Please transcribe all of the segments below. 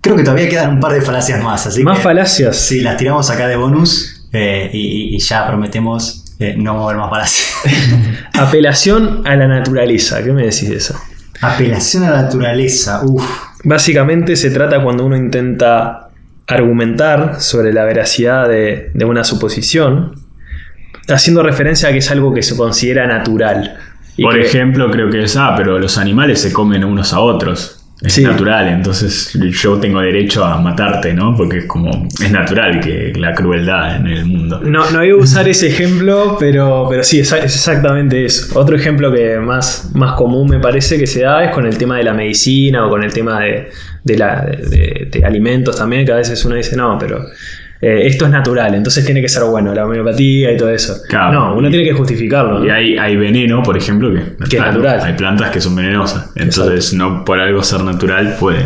Creo que todavía quedan un par de falacias más, así ¿Más que- falacias? Sí, las tiramos acá de bonus eh, y, y ya prometemos eh, no mover más falacias. Apelación a la naturaleza. ¿Qué me decís de eso? Apelación a la naturaleza, uff. Básicamente se trata cuando uno intenta argumentar sobre la veracidad de, de una suposición, haciendo referencia a que es algo que se considera natural. Y Por que- ejemplo, creo que es, ah, pero los animales se comen unos a otros. Es Sí. natural, entonces yo tengo derecho a matarte, ¿no? Porque es como, es natural que la crueldad en el mundo. No, no iba a usar ese ejemplo, pero, pero sí, es, exactamente eso. Otro ejemplo que más, más común me parece que se da es con el tema de la medicina o con el tema de, de la- de- de alimentos también, que a veces uno dice, no, pero eh, esto es natural, entonces tiene que ser bueno, la homeopatía y todo eso. Claro. no, uno Y- tiene que justificarlo. ¿no? Y hay, hay veneno, por ejemplo, que, Que es natural. Hay plantas que son venenosas. Entonces, no por algo ser natural puede,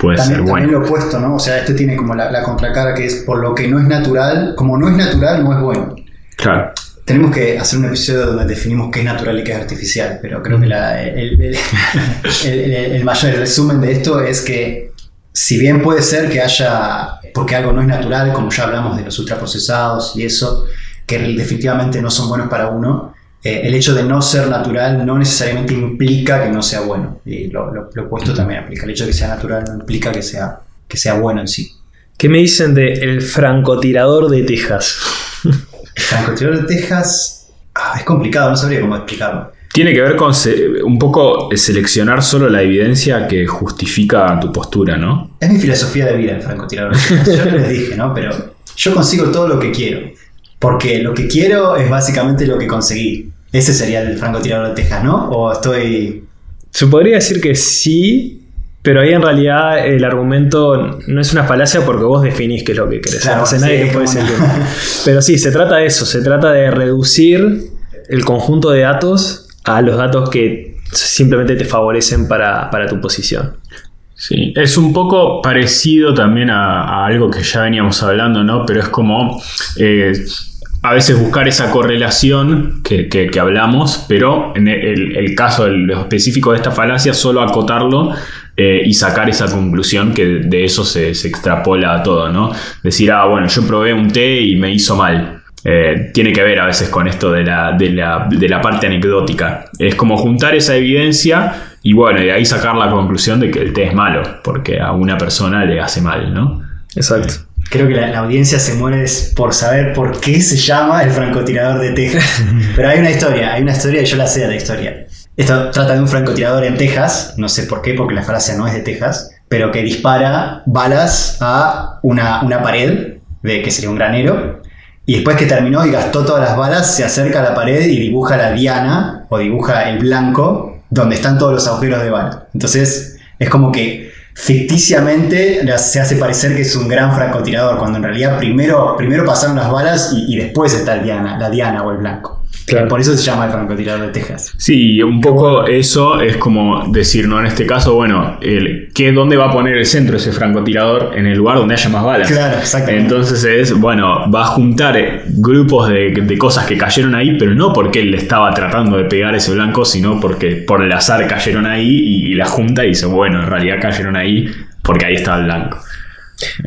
puede También, ser también bueno. lo opuesto, ¿no? O sea, esto tiene como la, la contracara que es por lo que no es natural, como no es natural, no es bueno. Claro. Tenemos que hacer un episodio donde definimos qué es natural y qué es artificial, pero creo que la- el, el- el- el- el mayor resumen de esto es que si bien puede ser que haya, porque algo no es natural, como ya hablamos de los ultraprocesados y eso, que definitivamente no son buenos para uno, eh, el hecho de no ser natural no necesariamente implica que no sea bueno. Y lo, lo- lo opuesto también aplica. El hecho de que sea natural no implica que sea, que sea bueno en sí. ¿Qué me dicen de el francotirador de Texas? El francotirador de Texas ah, es complicado, no sabría cómo explicarlo. Tiene que ver con un poco seleccionar solo la evidencia que justifica tu postura, ¿no? Es mi filosofía de vida el francotirador. Yo les dije, ¿no? Pero yo consigo todo lo que quiero. Porque lo que quiero es básicamente lo que conseguí. Ese sería el francotirador de Texas, ¿no? O estoy. Se podría decir que sí, pero ahí en realidad el argumento no es una falacia porque vos definís qué es lo que querés. Claro, Entonces sí, nadie te puede decir no. Pero sí, se trata de eso, se trata de reducir el conjunto de datos a los datos que simplemente te favorecen para, para tu posición. Sí, es un poco parecido también a, algo que ya veníamos hablando, ¿no? Pero es como eh, a veces buscar esa correlación que, que- hablamos, pero en el, caso específico de esta falacia, solo acotarlo eh, y sacar esa conclusión que de eso se, se extrapola a todo, ¿no? Decir, ah, bueno, yo probé un té y me hizo mal. Eh, tiene que ver a veces con esto de la, de, la, de la parte anecdótica. Es como juntar esa evidencia y bueno, de ahí sacar la conclusión de que el té es malo, porque a una persona le hace mal, ¿no? Exacto. Creo que la, la audiencia se muere es por saber por qué se llama el francotirador de Texas. Pero hay una historia, hay una historia y yo la sé de la historia. Esto trata de un francotirador en Texas, no sé por qué, porque la falacia no es de Texas, pero que dispara balas a una, una pared, de que sería un granero, y después que terminó y gastó todas las balas, se acerca a la pared y dibuja la diana, o dibuja el blanco, donde están todos los agujeros de bala. Entonces, es como que ficticiamente se hace parecer que es un gran francotirador, cuando en realidad primero, primero pasaron las balas y, después está diana, la diana o el blanco. Claro. Por eso se llama el francotirador de Texas. Sí, un poco eso es como decir, ¿no? En este caso, bueno, el, ¿qué, ¿dónde va a poner el centro ese francotirador? En el lugar donde haya más balas. Claro, exactamente. Entonces es, bueno, va a juntar grupos de, de cosas que cayeron ahí, pero no porque él le estaba tratando de pegar ese blanco, sino porque por el azar cayeron ahí y, y la junta y dice, bueno, en realidad cayeron ahí porque ahí estaba el blanco.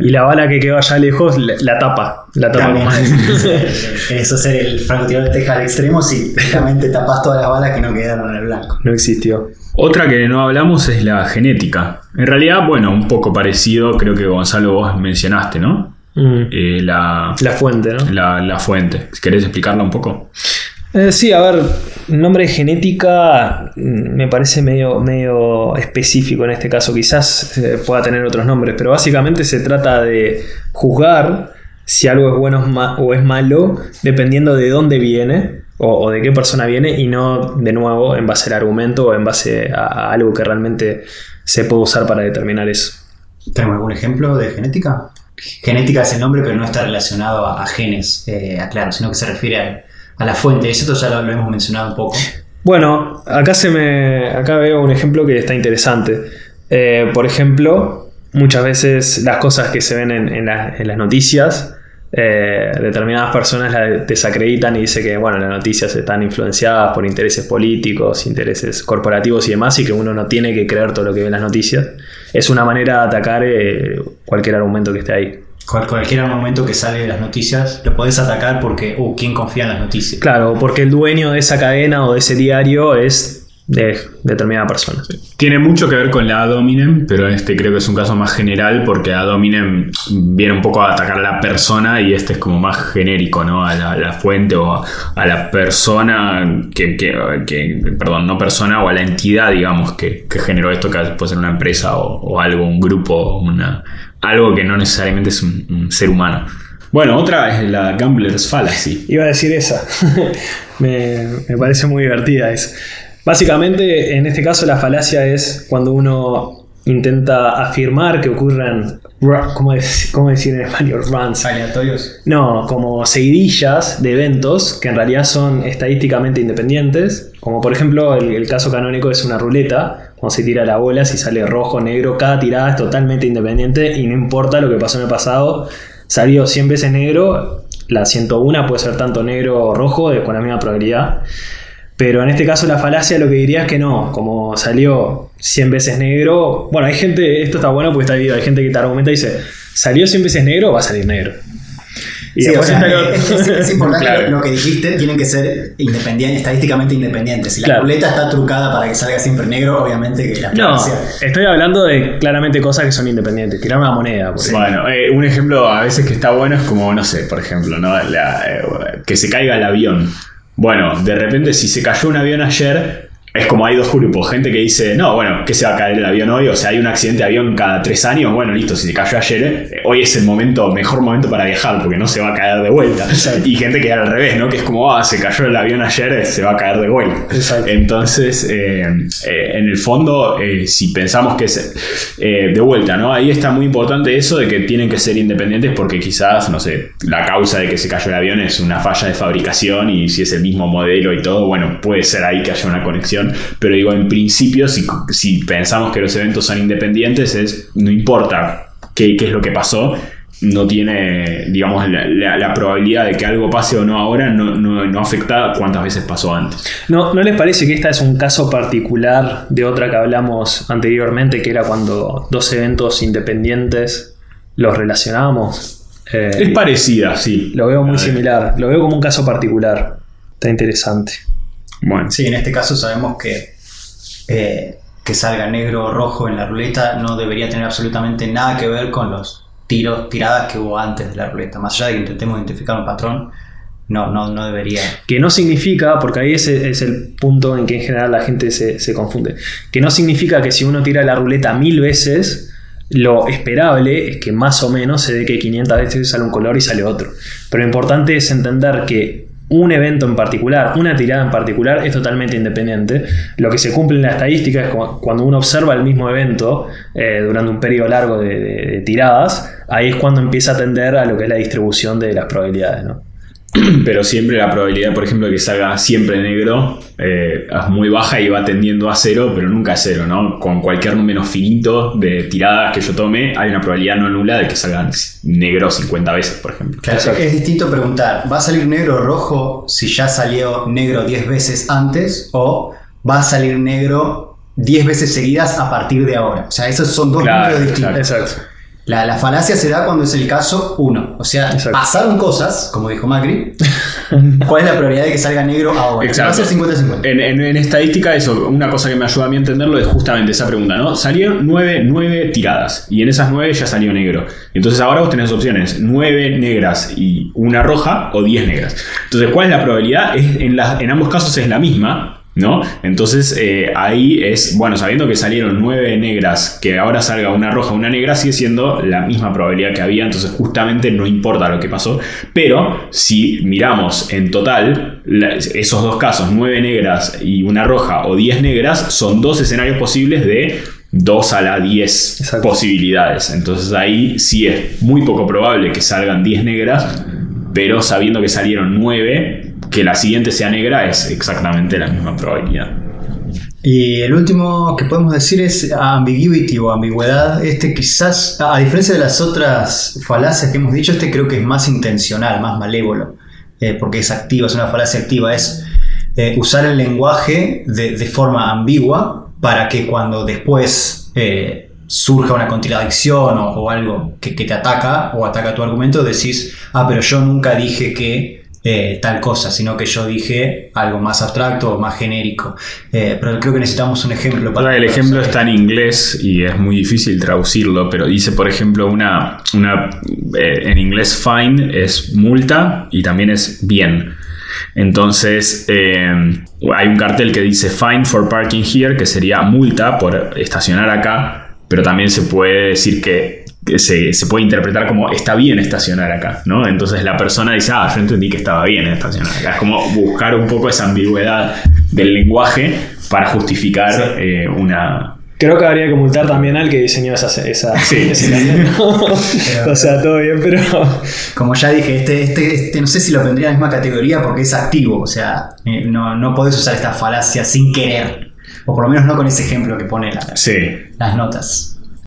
Y la bala que quedó allá lejos la, la tapa. La tapa También. como Querés hacer el francotirador de Texas al extremo si realmente tapas todas las balas que no quedaron en el blanco. no existió. Otra que no hablamos es la genética. En realidad, bueno, un poco parecido, creo que Gonzalo vos mencionaste, ¿no? Mm. Eh, la, La fuente, ¿no? la, la fuente. ¿Querés explicarla un poco? Eh, sí, a ver, nombre de genética mm, me parece medio, medio específico en este caso. Quizás eh, pueda tener otros nombres, pero básicamente se trata de juzgar si algo es bueno o es malo dependiendo de dónde viene o, de qué persona viene y no de nuevo en base al argumento o en base a, algo que realmente se puede usar para determinar eso. ¿Tenemos algún ejemplo de genética? Genética es el nombre, pero no está relacionado a, a genes, eh, aclaro, sino que se refiere a, a la fuente. Eso ya lo, hemos mencionado un poco. Bueno, acá se me. Acá veo un ejemplo que está interesante. Eh, por ejemplo, muchas veces las cosas que se ven en, en la- en las noticias eh, determinadas personas la desacreditan y dice que bueno, las noticias están influenciadas por intereses políticos, intereses corporativos y demás, y que uno no tiene que creer todo lo que ve en las noticias. Es una manera de atacar eh, cualquier argumento que esté ahí. Cual- cualquier momento que sale de las noticias lo podés atacar porque, uh, ¿quién confía en las noticias? Claro, porque el dueño de esa cadena o de ese diario es de determinada persona. Tiene mucho que ver con la ad hominem, pero este creo que es un caso más general porque ad hominem viene un poco a atacar a la persona y este es como más genérico, ¿no? A la, la fuente o a, a la persona que, que- que- perdón, no persona o a la entidad, digamos, que, que generó esto, que puede ser una empresa o, o algo, un grupo, una, algo que no necesariamente es un, un ser humano. Bueno, otra es la Gambler's Fallacy. Iba a decir esa. me, me parece muy divertida. Es. Básicamente, en este caso, la falacia es cuando uno intenta afirmar que ocurren. ru- ¿Cómo, es- cómo decir en español? Runs. Aleatorios. No, como seguidillas de eventos que en realidad son estadísticamente independientes. Como por ejemplo, el, el caso canónico es una ruleta. Cuando se tira la bola, si sale rojo, negro, cada tirada es totalmente independiente y no importa lo que pasó en el pasado. Salió 100 veces negro, la 101 puede ser tanto negro o rojo, con la misma probabilidad. Pero en este caso la falacia lo que diría es que no, como salió 100 veces negro, bueno, hay gente, esto está bueno porque está dividido, hay gente que te argumenta y dice, salió 100 veces negro, va a salir negro. Y Sí, o sea, está el es, otro. es- es importante Claro. lo, lo que dijiste, tienen que ser independientes, estadísticamente independientes. Si la Claro. ruleta está trucada para que salga siempre negro, obviamente que la No, estoy hablando de claramente cosas que son independientes. Tirar una moneda, por. Bueno, eh, un ejemplo a veces que está bueno es como, no sé, por ejemplo, ¿no? La, eh, que se caiga el avión. Bueno, de repente si se cayó un avión ayer, es como hay dos grupos, gente que dice, no, bueno, que se va a caer el avión hoy, o sea, hay un accidente de avión cada tres años, bueno, listo, si se cayó ayer, eh, hoy es el momento, mejor momento para viajar, porque no se va a caer de vuelta. Y gente que al revés, ¿no? Que es como, ah, se cayó el avión ayer, eh, se va a caer de vuelta. Exacto. Entonces, eh, eh, en el fondo, si pensamos que es de vuelta, ¿no? Ahí está muy importante eso de que tienen que ser independientes porque quizás, no sé, la causa de que se cayó el avión es una falla de fabricación y si es el mismo modelo y todo, bueno, puede ser ahí que haya una conexión, pero digo, en principio, si, si pensamos que los eventos son independientes, es, no importa qué, qué es lo que pasó. No tiene, digamos, la, la- la probabilidad de que algo pase o no ahora, no, no, no afecta cuántas veces pasó antes. ¿No, ¿No les parece que esta es un caso particular de otra que hablamos anteriormente, que era cuando dos eventos independientes los relacionábamos? Eh, Es parecida, sí. lo veo muy similar. Lo veo como un caso particular. Está interesante. Bueno, Sí, en este caso sabemos que eh, que salga negro o rojo en la ruleta no debería tener absolutamente nada que ver con los tiros, tiradas que hubo antes de la ruleta. Más allá de que intentemos identificar un patrón, no, no, no debería. Que no significa, porque ahí ese es el punto en que en general la gente se, se confunde, que no significa que si uno tira la ruleta mil veces, lo esperable es que más o menos se dé que 500 veces sale un color y sale otro. Pero lo importante es entender que un evento en particular, una tirada en particular, es totalmente independiente. Lo que se cumple en la estadística es cu- cuando uno observa el mismo evento eh, durante un periodo largo de tiradas, ahí es cuando empieza a tender a lo que es la distribución de las probabilidades. ¿no? pero siempre la probabilidad, por ejemplo, de que salga siempre negro eh, es muy baja y va tendiendo a cero, pero nunca a cero, ¿no? Con cualquier número finito de tiradas que yo tome, hay una probabilidad no nula de que salgan negro 50 veces, por ejemplo. Claro, Exacto. es distinto preguntar, ¿va a salir negro o rojo si ya salió negro 10 veces antes o va a salir negro 10 veces seguidas a partir de ahora? O sea, esos son dos Claro, números distintos. Exacto. La, la falacia se da cuando es el caso 1. O sea, Exacto. pasaron cosas, como dijo Macri. ¿Cuál es la probabilidad de que salga negro ahora? Exacto. Va a ser 50-50. En, en- en estadística, eso, una cosa que me ayuda a mí a entenderlo es justamente esa pregunta, ¿no? Salieron nueve, nueve tiradas y en esas nueve ya salió negro. Entonces ahora vos tenés dos opciones, nueve negras y una roja o diez negras. Entonces, ¿cuál es la probabilidad? Es, en ambos casos es la misma, ¿no? Entonces eh, ahí es, bueno, sabiendo que salieron nueve negras, que ahora salga una roja una negra, sigue siendo la misma probabilidad que había, entonces justamente no importa lo que pasó, pero si miramos en total la- esos dos casos, nueve negras y una roja o diez negras, son dos escenarios posibles de 2 a la 10 Exacto. posibilidades. Entonces ahí sí es muy poco probable que salgan 10 negras, pero sabiendo que salieron 9, que la siguiente sea negra es exactamente la misma probabilidad. Y el último que podemos decir es ambiguity o ambigüedad. Este quizás, a diferencia de las otras falacias que hemos dicho, este creo que es más intencional, más malévolo, eh, porque es activa, es una falacia activa, es eh, usar el lenguaje de, forma ambigua para que cuando después eh, surja una contradicción o, o algo que, que, te ataca o ataca tu argumento, decís, ah, pero yo nunca dije que eh, tal cosa, sino que yo dije algo más abstracto o más genérico. Eh, pero creo que necesitamos un ejemplo. Para el ejemplo está en inglés y es muy difícil traducirlo, pero dice, por ejemplo, una, una eh, en inglés fine es multa y también es bien. Entonces, hay un cartel que dice fine for parking here, que sería multa por estacionar acá, pero también se puede decir que se, se, puede interpretar como está bien estacionar acá, ¿no? Entonces la persona dice, ah, yo entendí que estaba bien estacionar acá. Es como buscar un poco esa ambigüedad del lenguaje para justificar sí. eh, una... Creo que habría que multar también al que diseñó esa, esa sí. ese O sea, todo bien, pero... Como ya dije, este, este, este, no sé si lo pondría en la misma categoría porque es activo, o sea, eh, no, no podés usar esta falacia sin querer. O por lo menos no con ese ejemplo que pone la, sí. las notas.